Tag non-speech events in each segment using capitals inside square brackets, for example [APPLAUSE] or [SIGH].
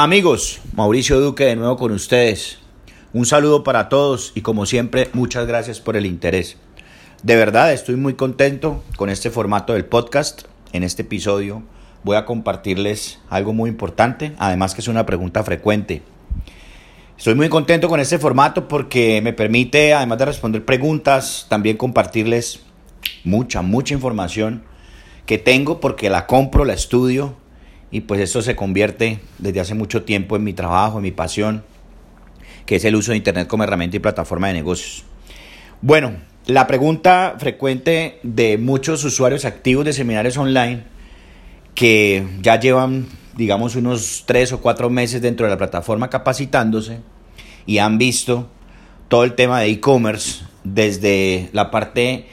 Amigos, Mauricio Duque de nuevo con ustedes. Un saludo para todos y como siempre muchas gracias por el interés. De verdad estoy muy contento con este formato del podcast. En este episodio voy a compartirles algo muy importante, además que es una pregunta frecuente. Estoy muy contento con este formato porque me permite, además de responder preguntas, también compartirles mucha, mucha información que tengo porque la compro, la estudio y pues eso se convierte desde hace mucho tiempo en mi trabajo, en mi pasión, que es el uso de Internet como herramienta y plataforma de negocios. Bueno, la pregunta frecuente de muchos usuarios activos de seminarios online que ya llevan, digamos, unos tres o cuatro meses dentro de la plataforma capacitándose y han visto todo el tema de e-commerce desde la parte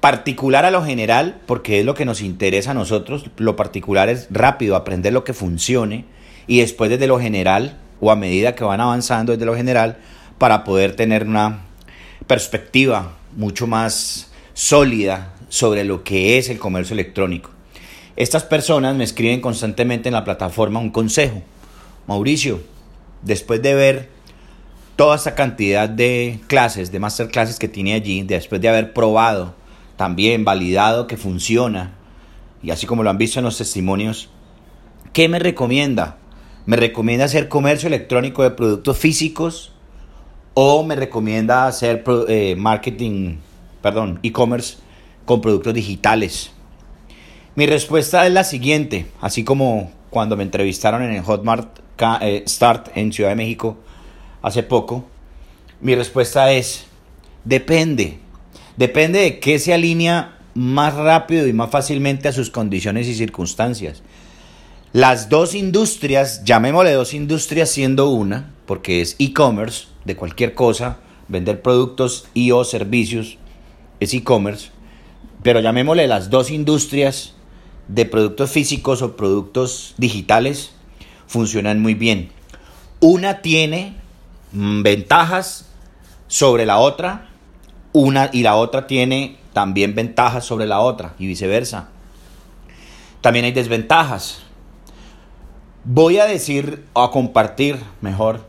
particular a lo general, porque es lo que nos interesa a nosotros. Lo particular es rápido aprender lo que funcione y después desde lo general o a medida que van avanzando desde lo general para poder tener una perspectiva mucho más sólida sobre lo que es el comercio electrónico. Estas personas me escriben constantemente en la plataforma un consejo. Mauricio, después de ver toda esta cantidad de clases, de masterclasses que tiene allí, después de haber probado también validado que funciona, y así como lo han visto en los testimonios, ¿qué me recomienda? ¿Me recomienda hacer comercio electrónico de productos físicos o me recomienda hacer eh, marketing, perdón, e-commerce con productos digitales? Mi respuesta es la siguiente, así como cuando me entrevistaron en el Hotmart eh, Start en Ciudad de México hace poco, mi respuesta es, depende. Depende de qué se alinea más rápido y más fácilmente a sus condiciones y circunstancias. Las dos industrias, llamémosle dos industrias siendo una, porque es e-commerce de cualquier cosa, vender productos y o servicios es e-commerce, pero llamémosle las dos industrias de productos físicos o productos digitales funcionan muy bien. Una tiene mm, ventajas sobre la otra una y la otra tiene también ventajas sobre la otra y viceversa. También hay desventajas. Voy a decir o a compartir mejor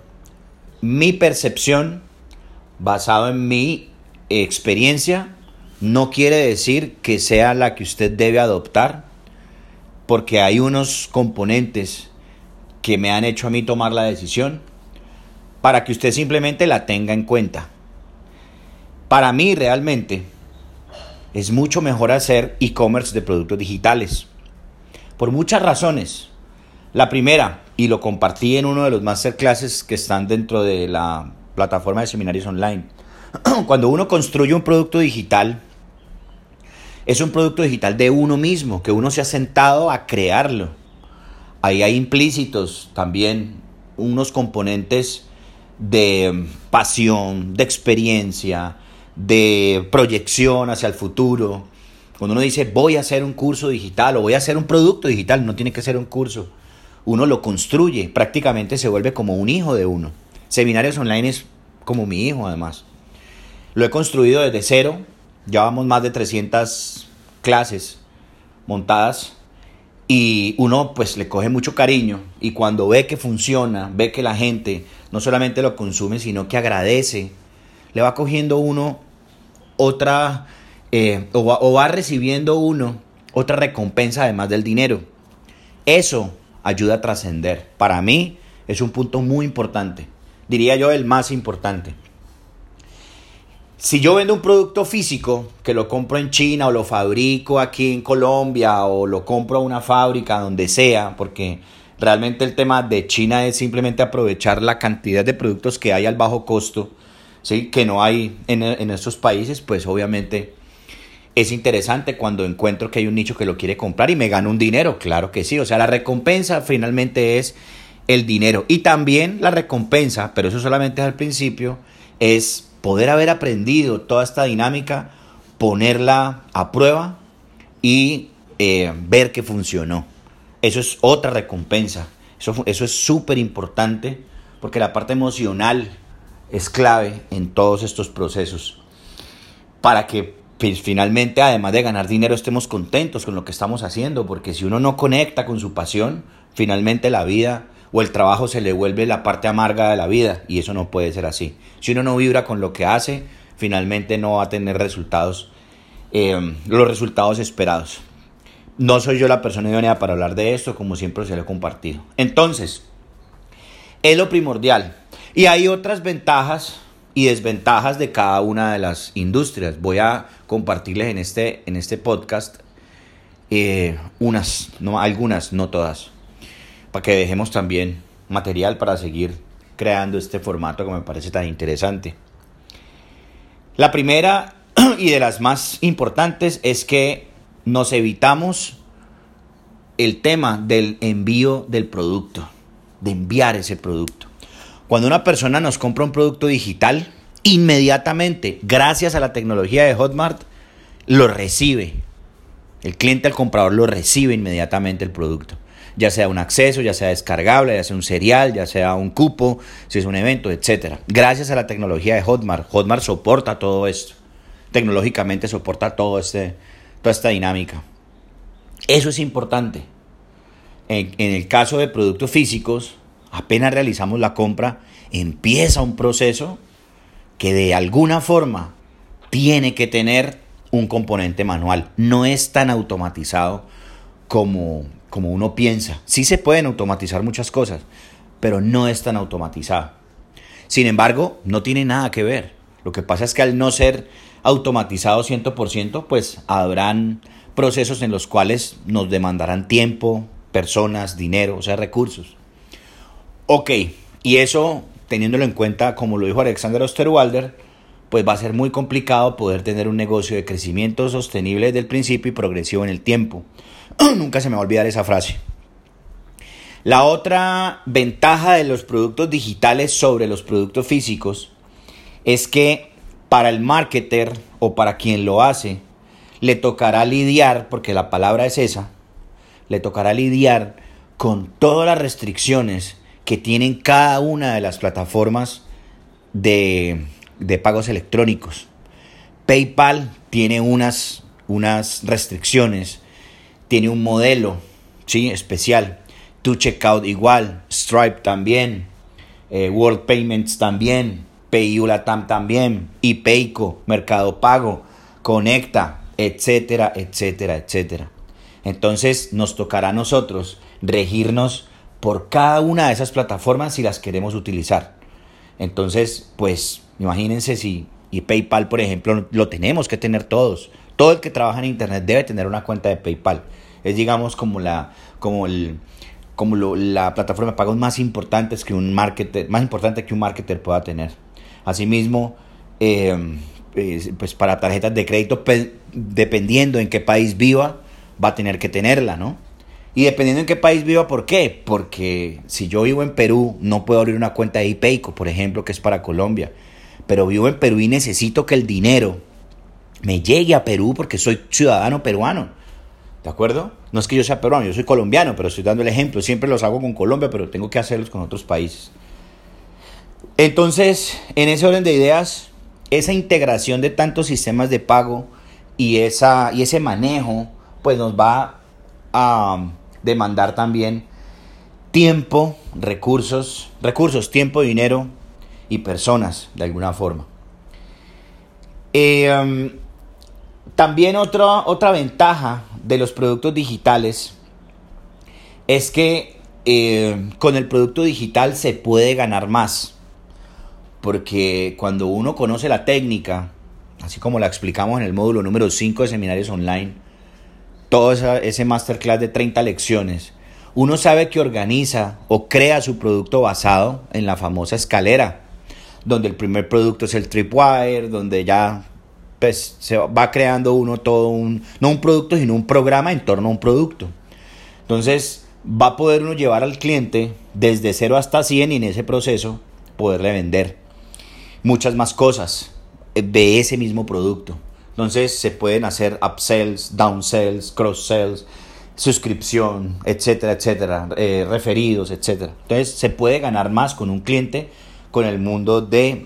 mi percepción basado en mi experiencia. No quiere decir que sea la que usted debe adoptar, porque hay unos componentes que me han hecho a mí tomar la decisión para que usted simplemente la tenga en cuenta. Para mí realmente es mucho mejor hacer e-commerce de productos digitales. Por muchas razones. La primera, y lo compartí en uno de los masterclasses que están dentro de la plataforma de seminarios online. [CLEARS THROAT] Cuando uno construye un producto digital, es un producto digital de uno mismo, que uno se ha sentado a crearlo. Ahí hay implícitos también unos componentes de pasión, de experiencia, de proyección hacia el futuro. Cuando uno dice voy a hacer un curso digital o voy a hacer un producto digital, no tiene que ser un curso. Uno lo construye, prácticamente se vuelve como un hijo de uno. Seminarios online es como mi hijo además. Lo he construido desde cero, llevamos más de 300 clases montadas y uno pues le coge mucho cariño y cuando ve que funciona, ve que la gente no solamente lo consume, sino que agradece le va cogiendo uno otra, eh, o, va, o va recibiendo uno otra recompensa además del dinero. Eso ayuda a trascender. Para mí es un punto muy importante. Diría yo el más importante. Si yo vendo un producto físico, que lo compro en China o lo fabrico aquí en Colombia o lo compro a una fábrica donde sea, porque realmente el tema de China es simplemente aprovechar la cantidad de productos que hay al bajo costo ¿sí? que no hay en, en estos países, pues obviamente es interesante cuando encuentro que hay un nicho que lo quiere comprar y me gano un dinero, claro que sí, o sea, la recompensa finalmente es el dinero y también la recompensa, pero eso solamente es al principio, es poder haber aprendido toda esta dinámica, ponerla a prueba y eh, ver que funcionó. Eso es otra recompensa, eso, eso es súper importante porque la parte emocional es clave en todos estos procesos para que pues, finalmente, además de ganar dinero, estemos contentos con lo que estamos haciendo, porque si uno no conecta con su pasión, finalmente la vida o el trabajo se le vuelve la parte amarga de la vida y eso no puede ser así. Si uno no vibra con lo que hace, finalmente no va a tener resultados, eh, los resultados esperados. No soy yo la persona idónea para hablar de esto, como siempre se lo he compartido. Entonces, es lo primordial. Y hay otras ventajas y desventajas de cada una de las industrias. Voy a compartirles en este, en este podcast eh, unas, no, algunas, no todas, para que dejemos también material para seguir creando este formato que me parece tan interesante. La primera [CLEARS THROAT] y de las más importantes es que nos evitamos el tema del envío del producto, de enviar ese producto. Cuando una persona nos compra un producto digital, inmediatamente, gracias a la tecnología de Hotmart, lo recibe. El cliente al comprador lo recibe inmediatamente el producto. Ya sea un acceso, ya sea descargable, ya sea un serial, ya sea un cupo, si es un evento, etc. Gracias a la tecnología de Hotmart, Hotmart soporta todo esto. Tecnológicamente soporta todo este, toda esta dinámica. Eso es importante. En, el caso de productos físicos, apenas realizamos la compra, empieza un proceso que de alguna forma tiene que tener un componente manual. No es tan automatizado como, como uno piensa. Sí se pueden automatizar muchas cosas, pero no es tan automatizado. Sin embargo, no tiene nada que ver. Lo que pasa es que al no ser automatizado 100%, pues habrán procesos en los cuales nos demandarán tiempo, personas, dinero, o sea, recursos. Ok, y eso, teniéndolo en cuenta, como lo dijo Alexander Osterwalder, pues va a ser muy complicado poder tener un negocio de crecimiento sostenible desde el principio y progresivo en el tiempo. [CLEARS THROAT] Nunca se me va a olvidar esa frase. La otra ventaja de los productos digitales sobre los productos físicos es que para el marketer o para quien lo hace, le tocará lidiar, porque la palabra es esa, le tocará lidiar con todas las restricciones que tienen cada una de las plataformas de, pagos electrónicos. PayPal tiene unas, unas restricciones, tiene un modelo ¿sí? especial. To Checkout igual, Stripe también, eh, World Payments también, PayUlatam también, IPEICO, Mercado Pago, Conecta, etcétera, etcétera, etcétera. Entonces nos tocará a nosotros regirnos por cada una de esas plataformas si las queremos utilizar. Entonces, pues imagínense si y PayPal, por ejemplo, lo tenemos que tener todos. Todo el que trabaja en internet debe tener una cuenta de PayPal. Es digamos como la como el como la plataforma de pagos más importantes que un marketer, más importante que un marketer pueda tener. Asimismo, eh, pues para tarjetas de crédito, dependiendo en qué país viva, va a tener que tenerla, ¿no? Y dependiendo en qué país viva, ¿por qué? Porque si yo vivo en Perú, no puedo abrir una cuenta de IPEICO, por ejemplo, que es para Colombia. Pero vivo en Perú y necesito que el dinero me llegue a Perú porque soy ciudadano peruano. ¿De acuerdo? No es que yo sea peruano, yo soy colombiano, pero estoy dando el ejemplo. Siempre los hago con Colombia, pero tengo que hacerlos con otros países. Entonces, en ese orden de ideas, esa integración de tantos sistemas de pago y, esa, y ese manejo, pues nos va a demandar también tiempo, recursos, recursos, tiempo, dinero y personas, de alguna forma. Eh, um, también otra, otra ventaja de los productos digitales es que eh, con el producto digital se puede ganar más porque cuando uno conoce la técnica, así como la explicamos en el módulo número 5 de seminarios online, todo ese masterclass de 30 lecciones, uno sabe que organiza o crea su producto basado en la famosa escalera, donde el primer producto es el tripwire, donde ya pues, se va creando uno todo un, no un producto, sino un programa en torno a un producto. Entonces va a poder uno llevar al cliente desde 0 hasta 100 y en ese proceso poderle vender muchas más cosas eh, de ese mismo producto. Entonces se pueden hacer upsells, downsells, cross-sells, suscripción, etcétera, etcétera, eh, referidos, etcétera. Entonces se puede ganar más con un cliente con el mundo de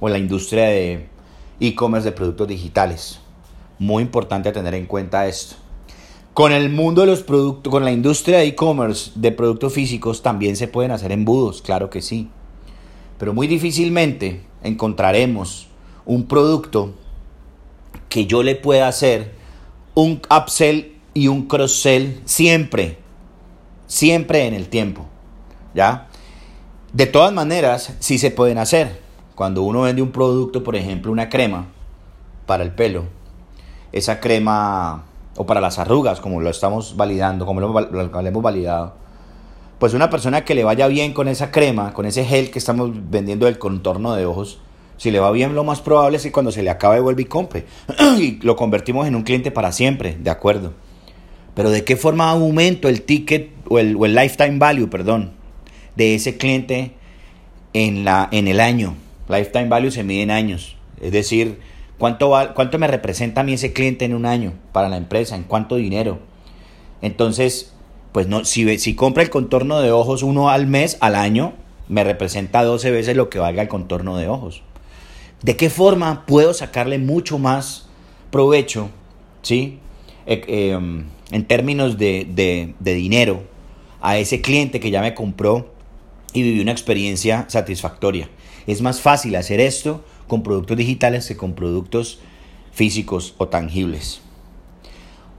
o la industria de e-commerce de productos digitales. Muy importante tener en cuenta esto. Con el mundo de los productos, con la industria de e-commerce de productos físicos también se pueden hacer embudos, claro que sí. Pero muy difícilmente encontraremos un producto que yo le pueda hacer un upsell y un cross-sell siempre, siempre en el tiempo, ¿ya? De todas maneras, sí se pueden hacer. Cuando uno vende un producto, por ejemplo, una crema para el pelo, esa crema o para las arrugas, como lo estamos validando, como lo, hemos validado, pues una persona que le vaya bien con esa crema, con ese gel que estamos vendiendo del contorno de ojos, si le va bien, lo más probable es que cuando se le acabe vuelva y compre. [CLEARS THROAT] y lo convertimos en un cliente para siempre, de acuerdo. Pero ¿de qué forma aumento el ticket o el, o el lifetime value, perdón, de ese cliente en, la, en el año? Lifetime value se mide en años. Es decir, ¿Cuánto, ¿Cuánto me representa a mí ese cliente en un año para la empresa? ¿En cuánto dinero? Entonces, pues no, si, si compra el contorno de ojos uno al mes, al año, me representa 12 veces lo que valga el contorno de ojos. ¿De qué forma puedo sacarle mucho más provecho, ¿sí? Eh, em, en términos de, de dinero a ese cliente que ya me compró y vivió una experiencia satisfactoria? Es más fácil hacer esto con productos digitales que con productos físicos o tangibles.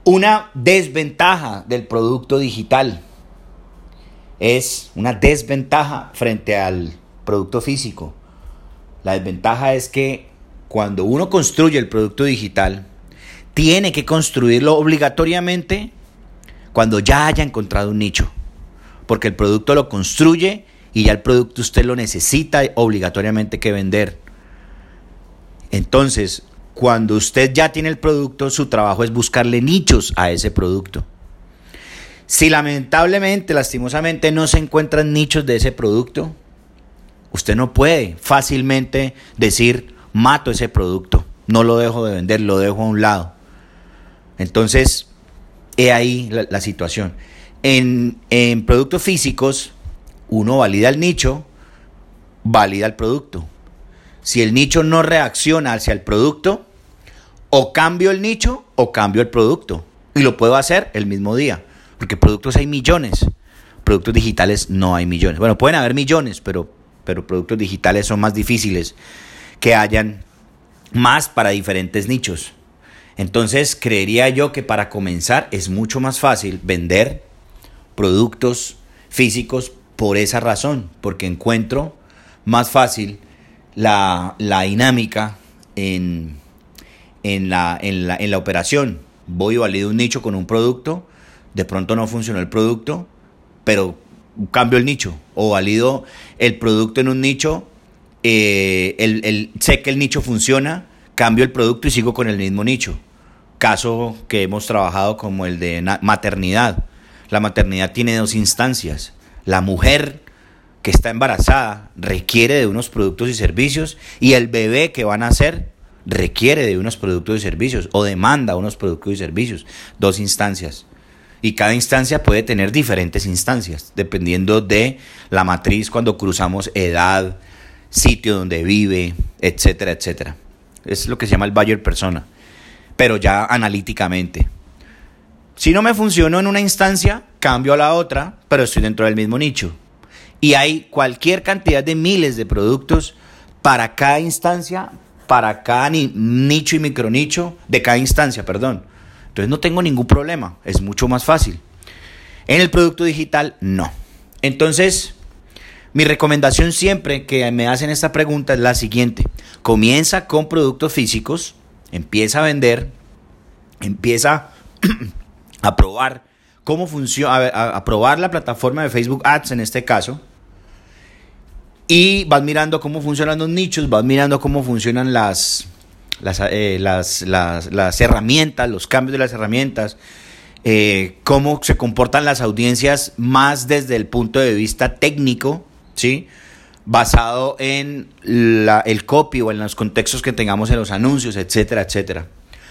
Una desventaja del producto digital es una desventaja frente al producto físico. La desventaja es que cuando uno construye el producto digital, tiene que construirlo obligatoriamente cuando ya haya encontrado un nicho. Porque el producto lo construye y ya el producto usted lo necesita obligatoriamente que vender. Entonces, cuando usted ya tiene el producto, su trabajo es buscarle nichos a ese producto. Si lamentablemente, lastimosamente, no se encuentran nichos de ese producto, usted no puede fácilmente decir, mato ese producto, no lo dejo de vender, lo dejo a un lado. Entonces, he ahí la, situación. En, en productos físicos, uno valida el nicho, valida el producto. Si el nicho no reacciona hacia el producto, o cambio el nicho o cambio el producto. Y lo puedo hacer el mismo día, porque productos hay millones. Productos digitales no hay millones. Bueno, pueden haber millones, pero, pero productos digitales son más difíciles que hayan más para diferentes nichos. Entonces, creería yo que para comenzar es mucho más fácil vender productos físicos por esa razón, porque encuentro más fácil la, dinámica en, la, en, la, en la operación. Voy y valido un nicho con un producto, de pronto no funcionó el producto, pero cambio el nicho o valido el producto en un nicho, eh, el, sé que el nicho funciona, cambio el producto y sigo con el mismo nicho. Caso que hemos trabajado como el de maternidad. La maternidad tiene dos instancias. La mujer que está embarazada requiere de unos productos y servicios y el bebé que van a nacer requiere de unos productos y servicios o demanda unos productos y servicios. Dos instancias. Y cada instancia puede tener diferentes instancias, dependiendo de la matriz cuando cruzamos edad, sitio donde vive, etcétera, etcétera. Es lo que se llama el buyer persona, pero ya analíticamente. Si no me funcionó en una instancia, cambio a la otra, pero estoy dentro del mismo nicho. Y hay cualquier cantidad de miles de productos para cada instancia, para cada nicho y micronicho de cada instancia, perdón. Entonces no tengo ningún problema, es mucho más fácil. En el producto digital, no. Entonces, mi recomendación siempre que me hacen esta pregunta es la siguiente. Comienza con productos físicos, empieza a vender, empieza [CLEARS THROAT] a probar cómo funciona, a, probar la plataforma de Facebook Ads en este caso y vas mirando cómo funcionan los nichos, vas mirando cómo funcionan las, las, eh, las, herramientas, los cambios de las herramientas, eh, cómo se comportan las audiencias más desde el punto de vista técnico, ¿sí? basado en la, el copy o en los contextos que tengamos en los anuncios, etcétera, etcétera.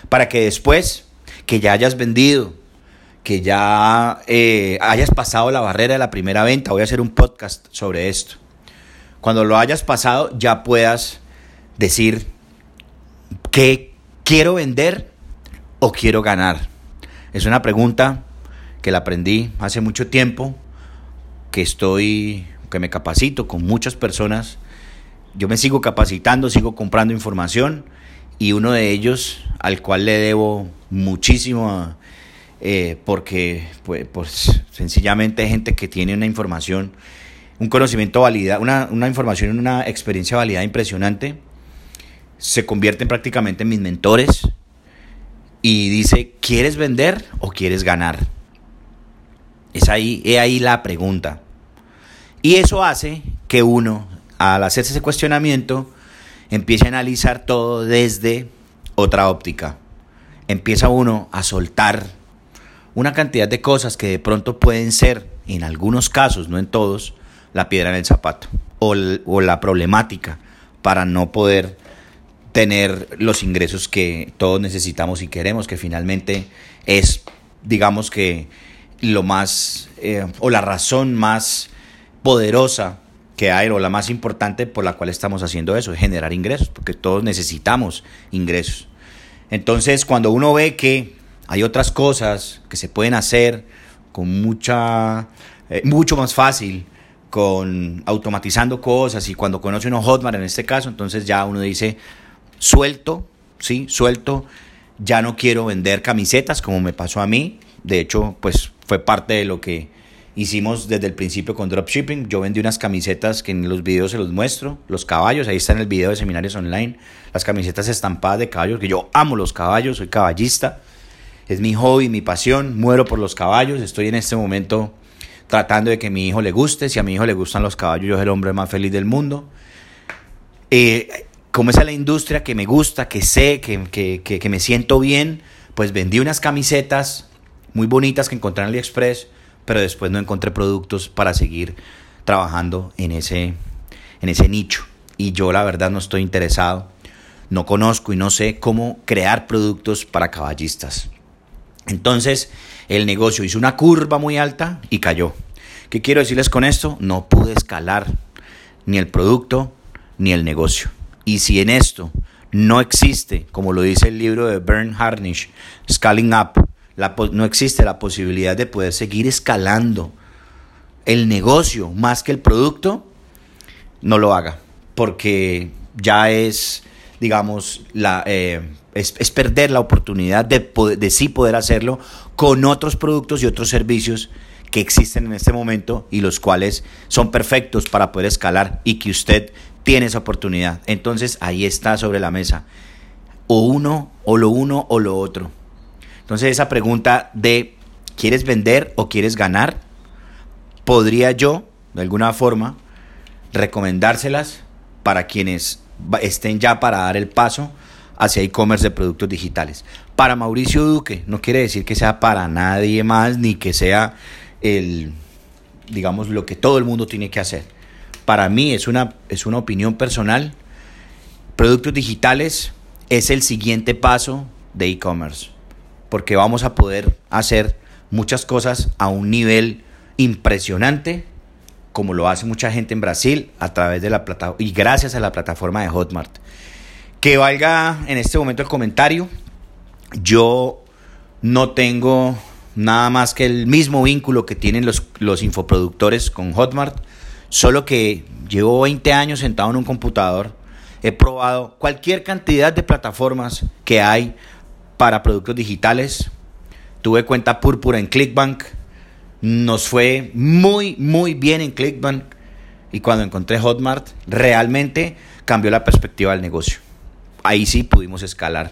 Para que después que ya hayas vendido, que ya eh, hayas pasado la barrera de la primera venta, voy a hacer un podcast sobre esto cuando lo hayas pasado ya puedas decir que quiero vender o quiero ganar. Es una pregunta que la aprendí hace mucho tiempo, que estoy, que me capacito con muchas personas. Yo me sigo capacitando, sigo comprando información y uno de ellos al cual le debo muchísimo eh, porque pues, pues, sencillamente hay gente que tiene una información, un conocimiento valida, una, una información, una experiencia validada impresionante, se convierten prácticamente en mis mentores y dice, ¿quieres vender o quieres ganar? Es ahí, es ahí la pregunta. Y eso hace que uno, al hacerse ese cuestionamiento, empiece a analizar todo desde otra óptica. Empieza uno a soltar una cantidad de cosas que de pronto pueden ser, en algunos casos, no en todos, la piedra en el zapato o, o la problemática para no poder tener los ingresos que todos necesitamos y queremos, que finalmente es, digamos que, lo más, eh, o la razón más poderosa que hay, o la más importante por la cual estamos haciendo eso, es generar ingresos, porque todos necesitamos ingresos. Entonces, cuando uno ve que hay otras cosas que se pueden hacer con mucha, eh, mucho más fácil, con automatizando cosas y cuando conoce uno Hotmart en este caso, entonces ya uno dice, suelto, sí, suelto, ya no quiero vender camisetas como me pasó a mí, de hecho, pues fue parte de lo que hicimos desde el principio con dropshipping. Yo vendí unas camisetas que en los videos se los muestro, los caballos, ahí está en el video de seminarios online, las camisetas estampadas de caballos, que yo amo los caballos, soy caballista, es mi hobby, mi pasión, muero por los caballos, estoy en este momento tratando de que mi hijo le guste, si a mi hijo le gustan los caballos, yo soy el hombre más feliz del mundo. Eh, como es la industria que me gusta, que sé, que, que, que, me siento bien, pues vendí unas camisetas muy bonitas que encontré en AliExpress, pero después no encontré productos para seguir trabajando en ese, en ese nicho. Y yo la verdad no estoy interesado, no conozco y no sé cómo crear productos para caballistas. Entonces el negocio hizo una curva muy alta y cayó. ¿Qué quiero decirles con esto? No pude escalar ni el producto ni el negocio. Y si en esto no existe, como lo dice el libro de Bern Harnish, Scaling Up, no existe la posibilidad de poder seguir escalando el negocio más que el producto, no lo haga, porque ya es, digamos, la, eh, es, perder la oportunidad de, de sí poder hacerlo con otros productos y otros servicios que existen en este momento y los cuales son perfectos para poder escalar y que usted tiene esa oportunidad. Entonces ahí está sobre la mesa. O uno, o lo uno, o lo otro. Entonces esa pregunta de ¿quieres vender o quieres ganar? Podría yo, de alguna forma, recomendárselas para quienes estén ya para dar el paso hacia e-commerce de productos digitales. Para Mauricio Duque, no quiere decir que sea para nadie más, ni que sea el, digamos, lo que todo el mundo tiene que hacer para mí es una, es una opinión personal, productos digitales es el siguiente paso de e-commerce, porque vamos a poder hacer muchas cosas a un nivel impresionante, como lo hace mucha gente en Brasil a través de la plataforma y gracias a la plataforma de Hotmart. Que valga en este momento el comentario, yo no tengo nada más que el mismo vínculo que tienen los, los infoproductores con Hotmart Solo que llevo 20 años sentado en un computador, he probado cualquier cantidad de plataformas que hay para productos digitales. Tuve cuenta púrpura en Clickbank. Nos fue muy, muy bien en Clickbank. Y cuando encontré Hotmart, realmente cambió la perspectiva del negocio. Ahí sí pudimos escalar.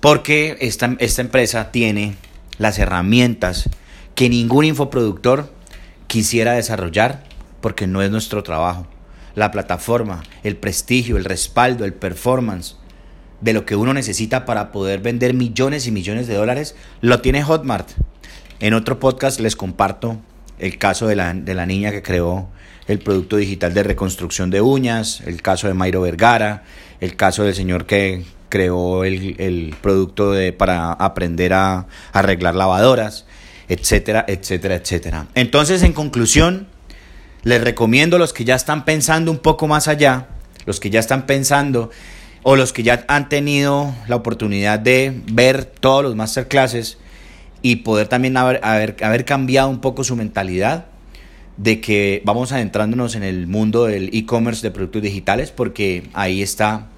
Porque esta, esta empresa tiene las herramientas que ningún infoproductor quisiera desarrollar porque no es nuestro trabajo. La plataforma, el prestigio, el respaldo, el performance de lo que uno necesita para poder vender millones y millones de dólares, lo tiene Hotmart. En otro podcast les comparto el caso de la, de la niña que creó el producto digital de reconstrucción de uñas, el caso de Mayro Vergara, el caso del señor que creó el, el producto de, para aprender a arreglar lavadoras, etcétera, etcétera, etcétera. Entonces, en conclusión, les recomiendo a los que ya están pensando un poco más allá, los que ya están pensando o los que ya han tenido la oportunidad de ver todos los masterclasses, y poder también haber, haber, haber cambiado un poco su mentalidad de que vamos adentrándonos en el mundo del e-commerce de productos digitales porque ahí está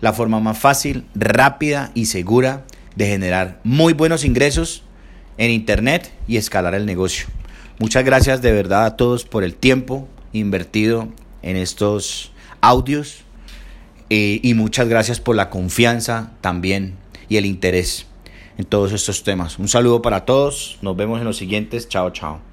la forma más fácil, rápida y segura de generar muy buenos ingresos en Internet y escalar el negocio. Muchas gracias de verdad a todos por el tiempo invertido en estos audios eh, y muchas gracias por la confianza también y el interés en todos estos temas. Un saludo para todos, nos vemos en los siguientes, chao chao.